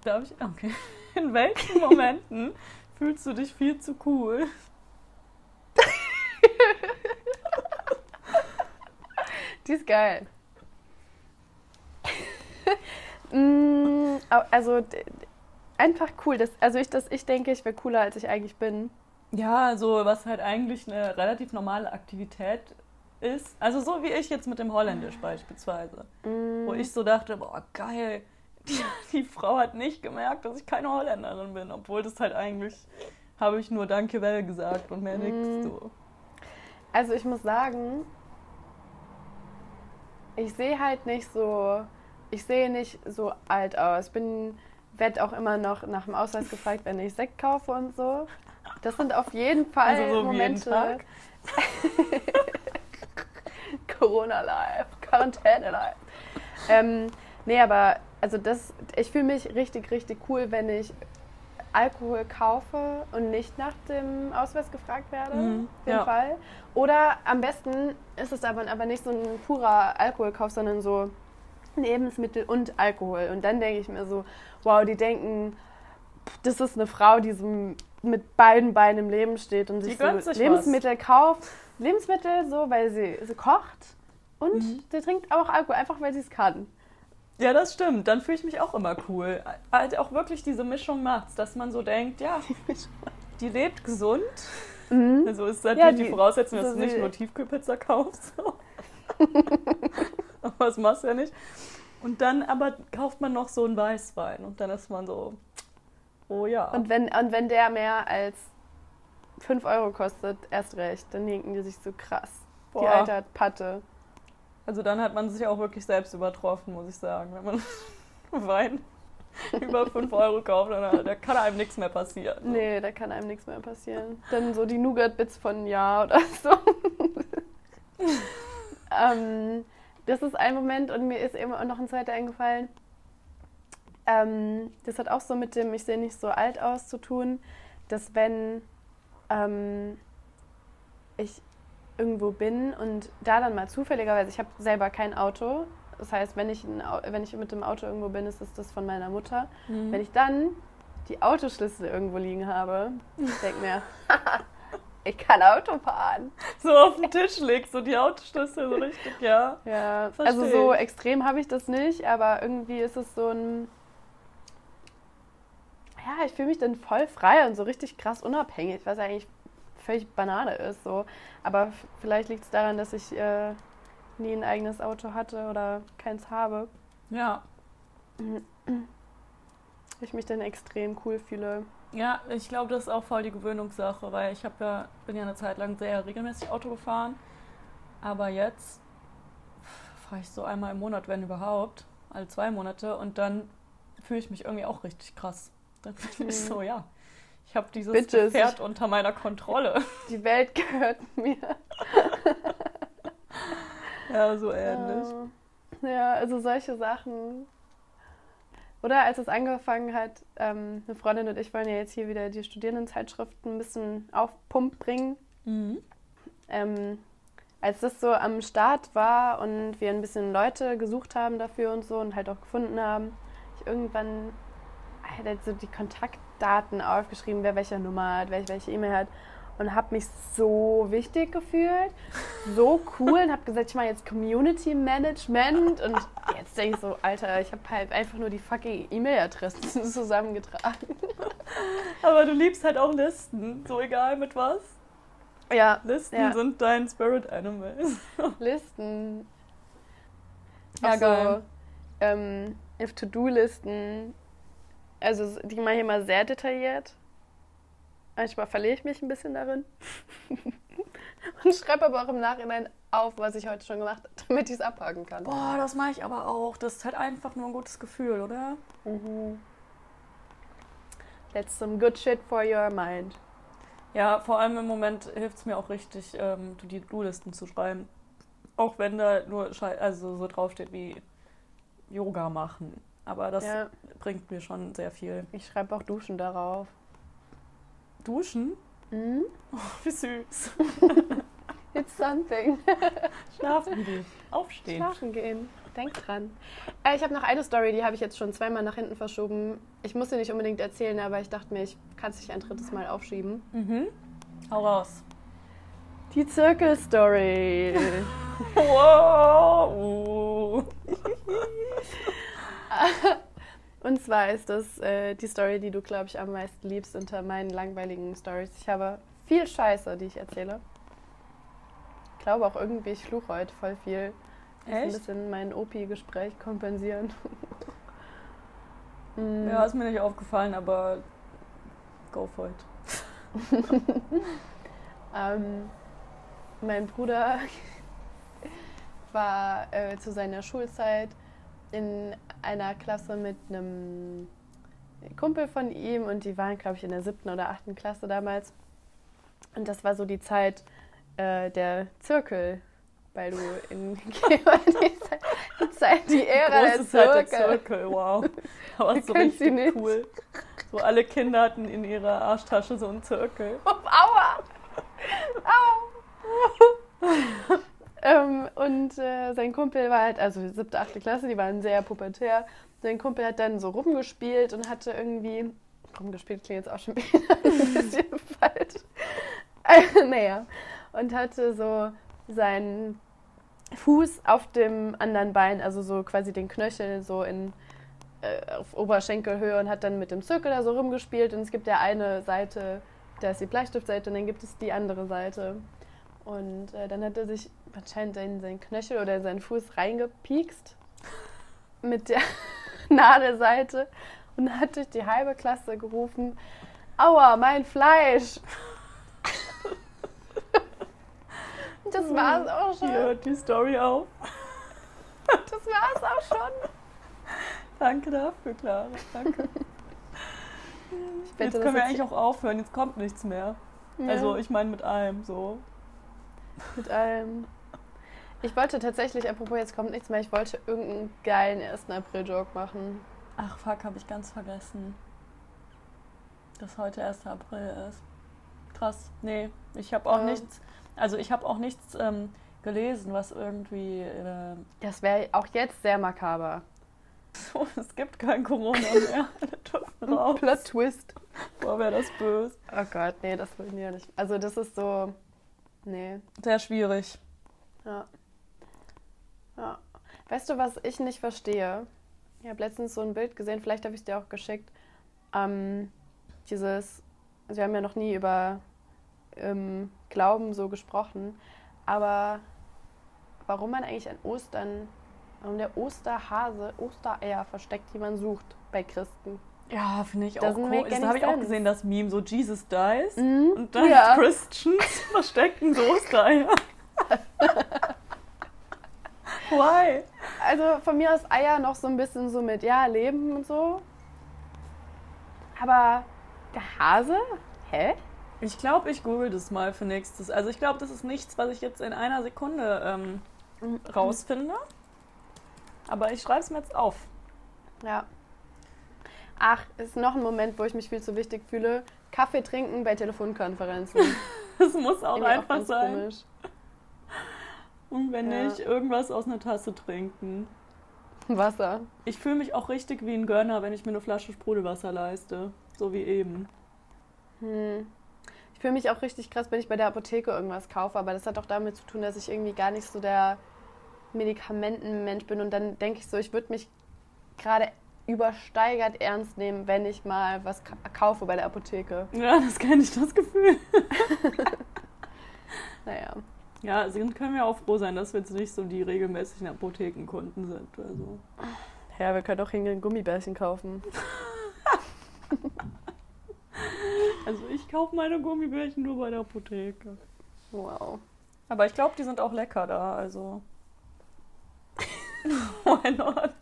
Darf ich? Okay. In welchen Momenten fühlst du dich viel zu cool? Die ist geil. Mm, also einfach cool. Das, also ich, das, ich denke, ich wäre cooler, als ich eigentlich bin. Ja, also was halt eigentlich eine relativ normale Aktivität ist. Also so wie ich jetzt mit dem Holländisch beispielsweise. Mm, Wo ich so dachte, boah, geil, die, die Frau hat nicht gemerkt, dass ich keine Holländerin bin. Obwohl das halt eigentlich, habe ich nur Danke well gesagt und mehr Mm. nichts. So. Also ich muss sagen, ich sehe halt nicht so, ich sehe nicht so alt aus. Bin, werde auch immer noch nach dem Ausweis gefragt, wenn ich Sekt kaufe und so. Das sind auf jeden Fall Also so Momente. Corona live, Quarantäne live. Ähm, nee, aber also das, ich fühle mich richtig, richtig cool, wenn ich Alkohol kaufe und nicht nach dem Ausweis gefragt werde. Mhm, auf jeden ja. Fall. Oder am besten ist es aber, aber nicht so ein purer Alkoholkauf, sondern so Lebensmittel und Alkohol. Und dann denke ich mir so, wow, die denken, das ist eine Frau, die so mit beiden Beinen im Leben steht und sich so sich Lebensmittel kauft. Lebensmittel so, weil sie, sie kocht und Mhm. sie trinkt auch Alkohol, einfach weil sie es kann. Ja, das stimmt. Dann fühle ich mich auch immer cool. Halt auch wirklich diese Mischung macht's, dass man so denkt, ja, die lebt gesund. Mhm. Also ist natürlich die- die Voraussetzung, dass so du nicht nur Tiefkühlpizza kaufst. aber das machst du ja nicht. Und dann aber kauft man noch so einen Weißwein und dann ist man so, oh ja. Und wenn, und wenn der mehr als 5 Euro kostet, erst recht, dann denken die sich so krass. Die Boah. Alte hat Patte. Also dann hat man sich auch wirklich selbst übertroffen, muss ich sagen. Wenn man Wein über 5 Euro kauft, dann da kann einem nichts mehr passieren. Nee, da kann einem nichts mehr passieren. Dann so die Nougat-Bits von Ja oder so. Ähm, das ist ein Moment und mir ist eben auch noch ein zweiter eingefallen. Ähm, das hat auch so mit dem Ich sehe nicht so alt aus zu tun, dass wenn ähm, ich irgendwo bin und da dann mal zufälligerweise, ich habe selber kein Auto, das heißt, wenn ich, ein, wenn ich mit dem Auto irgendwo bin, ist es das von meiner Mutter. Mhm. Wenn ich dann die Autoschlüssel irgendwo liegen habe, denke mir, ich kann Auto fahren. so auf den Tisch legst, so die Autoschlüssel so richtig, ja. Ja, Versteh also so extrem habe ich das nicht, aber irgendwie ist es so ein. Ja, ich fühle mich dann voll frei und so richtig krass unabhängig, was eigentlich völlig Banane ist. So. Aber vielleicht liegt es daran, dass ich äh, nie ein eigenes Auto hatte oder keins habe. Ja. Ich mich dann extrem cool fühle. Ja, ich glaube, das ist auch voll die Gewöhnungssache, weil ich habe ja, bin ja eine Zeit lang sehr regelmäßig Auto gefahren. Aber jetzt fahre ich so einmal im Monat, wenn überhaupt, alle zwei Monate. Und dann fühle ich mich irgendwie auch richtig krass. Dann bin ich Mhm. so, ja, ich habe dieses Bitches. Gefährt unter meiner Kontrolle. Die Welt gehört mir. Ja, so ähnlich. Ja, also solche Sachen. Oder als es angefangen hat, ähm, eine Freundin und ich wollen ja jetzt hier wieder die Studierendenzeitschriften ein bisschen auf Pump bringen. Mhm. Ähm, als das so am Start war und wir ein bisschen Leute gesucht haben dafür und so und halt auch gefunden haben, ich irgendwann halt so die Kontaktdaten aufgeschrieben, wer welche Nummer hat, wer welche E-Mail hat und habe mich so wichtig gefühlt, so cool und habe gesagt, ich mache jetzt Community Management und jetzt denke ich so, Alter, ich habe halt einfach nur die fucking E-Mail-Adressen zusammengetragen. Aber du liebst halt auch Listen, so egal mit was. Ja, Listen Ja. sind dein Spirit Animal. Listen. Ja, so, geil. ähm, auf To-Do-Listen. Also die mache ich immer sehr detailliert. Manchmal verliere ich mich ein bisschen darin. Und schreibe aber auch im Nachhinein auf, was ich heute schon gemacht habe, damit ich es abhaken kann. Boah, das mache ich aber auch. Das ist halt einfach nur ein gutes Gefühl, oder? Mhm. That's some good shit for your mind. Ja, vor allem im Moment hilft es mir auch richtig, ähm, die Do-Listen zu schreiben. Auch wenn da nur Schei also so draufsteht wie Yoga machen. Aber das ja, bringt mir schon sehr viel. ich schreibe auch Duschen darauf. Duschen? Mhm. Oh, wie süß. It's something. Schlafen gehen. Aufstehen. Schlafen gehen. Denk dran. Äh, ich habe noch eine Story, die habe ich jetzt schon zweimal nach hinten verschoben. Ich muss sie nicht unbedingt erzählen, aber ich dachte mir, ich kann es nicht ein drittes Mal aufschieben. Mhm. Hau raus. Die Zirkel-Story. Wow. Und zwar ist das äh, die Story, die du, glaube ich, am meisten liebst unter meinen langweiligen Stories. Ich habe viel Scheiße, die ich erzähle. Ich glaube auch irgendwie, ich fluche heute voll viel. Ich muss ein Echt? bisschen mein OP-Gespräch kompensieren. Mm. Ja, ist mir nicht aufgefallen, aber go for it. Ähm, mein Bruder war äh, zu seiner Schulzeit in einer Klasse mit einem Kumpel von ihm und die waren, glaube ich, in der siebten oder achten Klasse damals. Und das war so die Zeit äh, der Zirkel, weil du in die, Zeit, die Zeit, die Ära der Große Zeit der Zirkel. Zirkel, wow. Da war so richtig cool. So alle Kinder hatten in ihrer Arschtasche so einen Zirkel. Aua! Au! ähm, und äh, sein Kumpel war halt, also siebte, achte Klasse, die waren sehr pubertär. Sein Kumpel hat dann so rumgespielt und hatte irgendwie rumgespielt, klingt jetzt auch schon wieder ein bisschen falsch. Naja, und hatte so seinen Fuß auf dem anderen Bein, also so quasi den Knöchel so in äh, auf Oberschenkelhöhe und hat dann mit dem Zirkel da so rumgespielt. Und es gibt ja eine Seite, da ist die Bleistiftseite und dann gibt es die andere Seite. Und äh, dann hat er sich anscheinend in seinen Knöchel oder in seinen Fuß reingepiekst mit der Nadelseite und hat durch die halbe Klasse gerufen, Aua, mein Fleisch! das war es auch schon. Hier hört die Story auf. Das war es auch schon. Danke dafür, Clara. Danke. Wette, Jetzt können wir eigentlich auch aufhören, jetzt kommt nichts mehr. Ja. Also ich meine mit allem so. Mit allem. Ich wollte tatsächlich, apropos jetzt kommt nichts mehr, ich wollte irgendeinen geilen 1. April-Joke machen. Ach fuck, habe ich ganz vergessen. Dass heute 1. April ist. Krass. Nee, ich habe auch Ja. nichts, also ich habe auch nichts ähm, gelesen, was irgendwie äh, Das wäre auch jetzt sehr makaber. so, es gibt kein Corona mehr. Plot Twist. Boah, wäre das böse. Oh Gott, nee, das will ich ja nicht. Also das ist so. Nee. Sehr schwierig. Ja. ja. Weißt du, was ich nicht verstehe? Ich habe letztens so ein Bild gesehen, vielleicht habe ich es dir auch geschickt. Ähm, dieses, also wir haben ja noch nie über ähm, Glauben so gesprochen, aber warum man eigentlich an Ostern, warum der Osterhase Ostereier versteckt, die man sucht bei Christen. Ja, finde ich auch cool. Da any habe ich auch gesehen, das Meme, so Jesus dies. Mhm. Und dann Ja. Christians verstecken so Ostereier. Why? Also von mir aus Eier noch so ein bisschen so mit, ja, Leben und so. Aber der Hase? Hä? Ich glaube, ich google das mal für nächstes. Also ich glaube, das ist nichts, was ich jetzt in einer Sekunde ähm, rausfinde. Aber ich schreibe es mir jetzt auf. Ja. Ach, ist noch ein Moment, wo ich mich viel zu wichtig fühle. Kaffee trinken bei Telefonkonferenzen. Das muss auch ich einfach ganz sein. komisch. Und wenn Ja. nicht, irgendwas aus einer Tasse trinken. Wasser. Ich fühle mich auch richtig wie ein Gönner, wenn ich mir eine Flasche Sprudelwasser leiste. So wie eben. Hm. Ich fühle mich auch richtig krass, wenn ich bei der Apotheke irgendwas kaufe, aber das hat auch damit zu tun, dass ich irgendwie gar nicht so der Medikamentenmensch bin und dann denke ich so, ich würde mich gerade übersteigert ernst nehmen, wenn ich mal was ka- kaufe bei der Apotheke. Ja, das kenne ich, das Gefühl. Naja. Ja, also können wir auch froh sein, dass wir jetzt nicht so die regelmäßigen Apothekenkunden sind. Also. Ja, wir können auch hingehen Gummibärchen kaufen. also ich kaufe meine Gummibärchen nur bei der Apotheke. Wow. Aber ich glaube, die sind auch lecker da, also. Why not?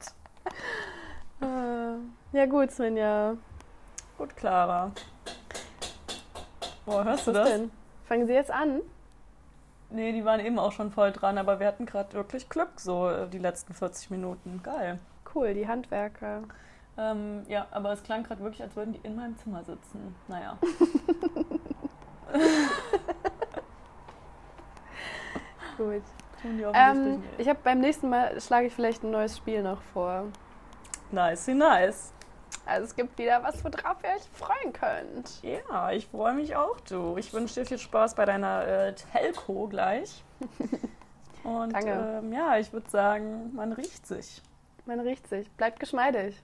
Ja gut, Svenja. Gut, Clara. Boah, hörst du Was das? denn? Fangen Sie jetzt an? Nee, die waren eben auch schon voll dran, aber wir hatten gerade wirklich Glück, so äh, die letzten 40 Minuten. Geil. Cool, die Handwerker. Ähm, ja, aber es klang gerade wirklich, als würden die in meinem Zimmer sitzen. Naja. Gut. Tun die Ähm, ich habe beim nächsten Mal schlage ich vielleicht ein neues Spiel noch vor. Nice, nice. Also es gibt wieder was, worauf ihr euch freuen könnt. Ja, ich freue mich auch, du. Ich wünsche dir viel Spaß bei deiner äh, Telco gleich. Und Danke. Ähm, ja, ich würde sagen, man riecht sich. Man riecht sich. Bleibt geschmeidig.